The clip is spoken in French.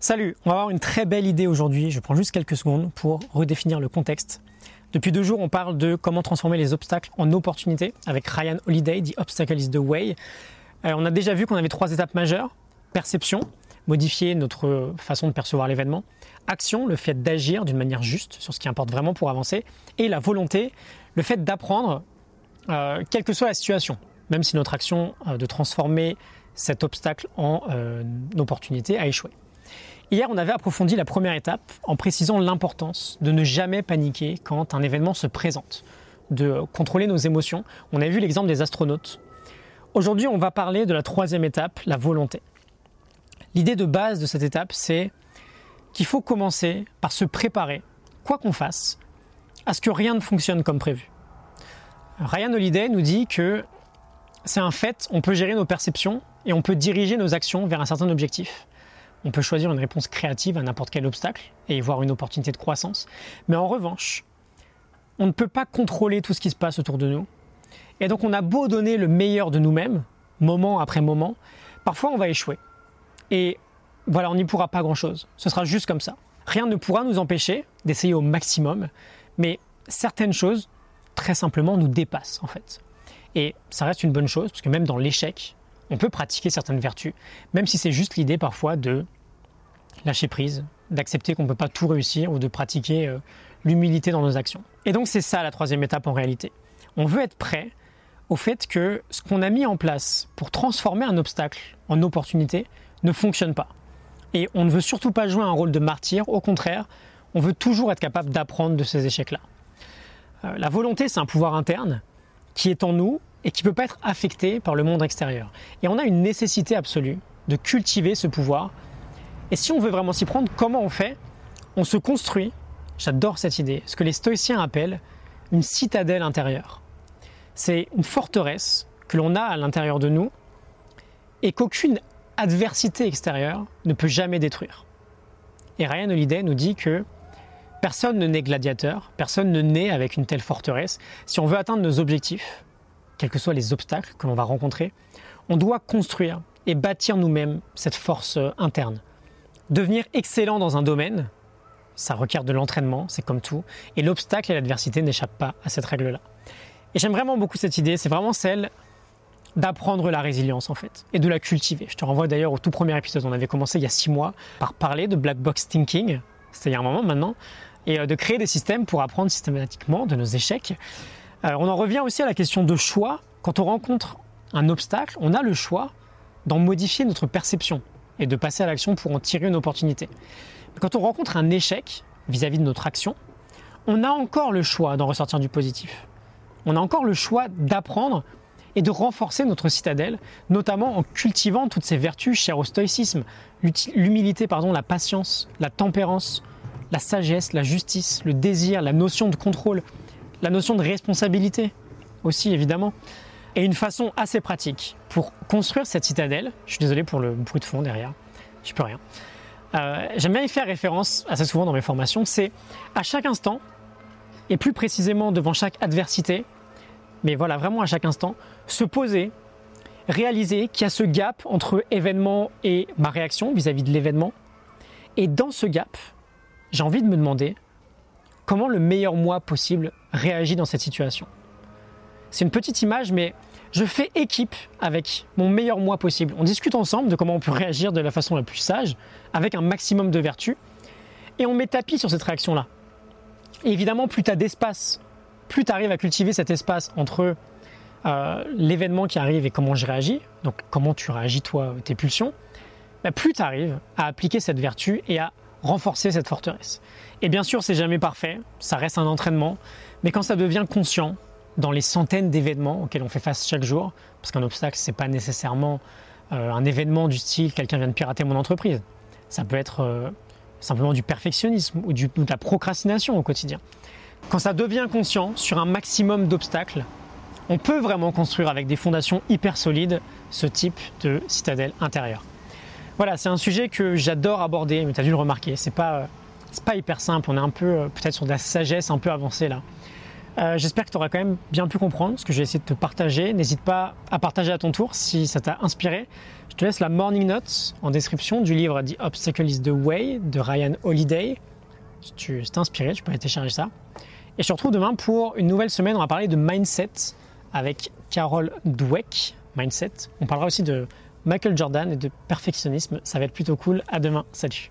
Salut, on va avoir une très belle idée aujourd'hui. Je prends juste quelques secondes pour redéfinir le contexte. Depuis deux jours, on parle de comment transformer les obstacles en opportunités avec Ryan Holiday, The Obstacle is the Way. Euh, on a déjà vu qu'on avait trois étapes majeures. Perception, modifier notre façon de percevoir l'événement. Action, le fait d'agir d'une manière juste sur ce qui importe vraiment pour avancer. Et la volonté, le fait d'apprendre, euh, quelle que soit la situation. Même si notre action euh, de transformer cet obstacle en opportunité a échoué. Hier, on avait approfondi la première étape en précisant l'importance de ne jamais paniquer quand un événement se présente, de contrôler nos émotions. On a vu l'exemple des astronautes. Aujourd'hui, on va parler de la troisième étape, la volonté. L'idée de base de cette étape, c'est qu'il faut commencer par se préparer, quoi qu'on fasse, à ce que rien ne fonctionne comme prévu. Ryan Holiday nous dit que c'est un fait, on peut gérer nos perceptions et on peut diriger nos actions vers un certain objectif. On peut choisir une réponse créative à n'importe quel obstacle et y voir une opportunité de croissance. Mais en revanche, on ne peut pas contrôler tout ce qui se passe autour de nous. Et donc on a beau donner le meilleur de nous-mêmes, moment après moment, parfois on va échouer. Et voilà, on n'y pourra pas grand-chose. Ce sera juste comme ça. Rien ne pourra nous empêcher d'essayer au maximum, mais certaines choses, très simplement, nous dépassent en fait. Et ça reste une bonne chose, parce que même dans l'échec, on peut pratiquer certaines vertus, même si c'est juste l'idée parfois de lâcher prise, d'accepter qu'on ne peut pas tout réussir ou de pratiquer euh, l'humilité dans nos actions. Et donc c'est ça la troisième étape en réalité. On veut être prêt au fait que ce qu'on a mis en place pour transformer un obstacle en opportunité ne fonctionne pas. Et on ne veut surtout pas jouer un rôle de martyr, au contraire, on veut toujours être capable d'apprendre de ces échecs-là. Euh, la volonté, c'est un pouvoir interne qui est en nous et qui ne peut pas être affecté par le monde extérieur. Et on a une nécessité absolue de cultiver ce pouvoir. Et si on veut vraiment s'y prendre, comment on fait? On se construit, j'adore cette idée, ce que les stoïciens appellent une citadelle intérieure. C'est une forteresse que l'on a à l'intérieur de nous et qu'aucune adversité extérieure ne peut jamais détruire. Et Ryan Holiday nous dit que personne ne naît gladiateur, personne ne naît avec une telle forteresse. Si on veut atteindre nos objectifs, quels que soient les obstacles que l'on va rencontrer, on doit construire et bâtir nous-mêmes cette force euh, interne. Devenir excellent dans un domaine, ça requiert de l'entraînement, c'est comme tout, et l'obstacle et l'adversité n'échappent pas à cette règle-là. Et j'aime vraiment beaucoup cette idée, c'est vraiment celle d'apprendre la résilience en fait, et de la cultiver. Je te renvoie d'ailleurs au tout premier épisode, on avait commencé il y a six mois par parler de black box thinking, a un moment maintenant, et euh, de créer des systèmes pour apprendre systématiquement de nos échecs on en revient aussi à la question de choix. Quand on rencontre un obstacle, on a le choix d'en modifier notre perception et de passer à l'action pour en tirer une opportunité. quand on rencontre un échec vis-à-vis de notre action, on a encore le choix d'en ressortir du positif. On a encore le choix d'apprendre et de renforcer notre citadelle, notamment en cultivant toutes ces vertus chères au stoïcisme, l'humilité, pardon, la patience, la tempérance, la sagesse, la justice, le désir, la notion de contrôle, la notion de responsabilité aussi évidemment, et une façon assez pratique pour construire cette citadelle. Je suis désolé pour le bruit de fond derrière, je peux rien. Euh, j'aime bien y faire référence assez souvent dans mes formations, c'est à chaque instant, et plus précisément devant chaque adversité, mais voilà, vraiment à chaque instant, se poser, réaliser qu'il y a ce gap entre événement et ma réaction vis-à-vis de l'événement. Et dans ce gap, j'ai envie de me demander comment le meilleur moi possible réagit dans cette situation. C'est une petite image, mais je fais équipe avec mon meilleur moi possible. On discute ensemble de comment on peut réagir de la façon la plus sage, avec un maximum de vertu, et on met tapis sur cette réaction-là. Évidemment, plus tu as d'espace, plus tu arrives à cultiver cet espace entre euh, l'événement qui arrive et comment je réagis, donc comment tu réagis toi, tes pulsions, bah, plus tu arrives à appliquer cette vertu et à renforcer cette forteresse. Et bien sûr, c'est jamais parfait, ça reste un entraînement, mais quand ça devient conscient, dans les centaines d'événements auxquels on fait face chaque jour, parce qu'un obstacle, c'est pas nécessairement euh, un événement du style quelqu'un vient de pirater mon entreprise. Ça peut être euh, simplement du perfectionnisme ou, de la procrastination au quotidien. Quand ça devient conscient sur un maximum d'obstacles, on peut vraiment construire avec des fondations hyper solides ce type de citadelle intérieure. Voilà, c'est un sujet que j'adore aborder, mais tu as dû le remarquer, c'est pas, pas hyper simple, on est un peu euh, peut-être sur de la sagesse un peu avancée là. Euh, j'espère que tu auras quand même bien pu comprendre ce que j'ai essayé de te partager. N'hésite pas à partager à ton tour si ça t'a inspiré. Je te laisse la morning note en description du livre The Obstacle is the Way de Ryan Holiday. Si tu t'es inspiré, tu peux télécharger ça. Et je te retrouve demain pour une nouvelle semaine. On va parler de mindset avec Carol Dweck. Mindset. On parlera aussi de Michael Jordan et de perfectionnisme. Ça va être plutôt cool. À demain. Salut.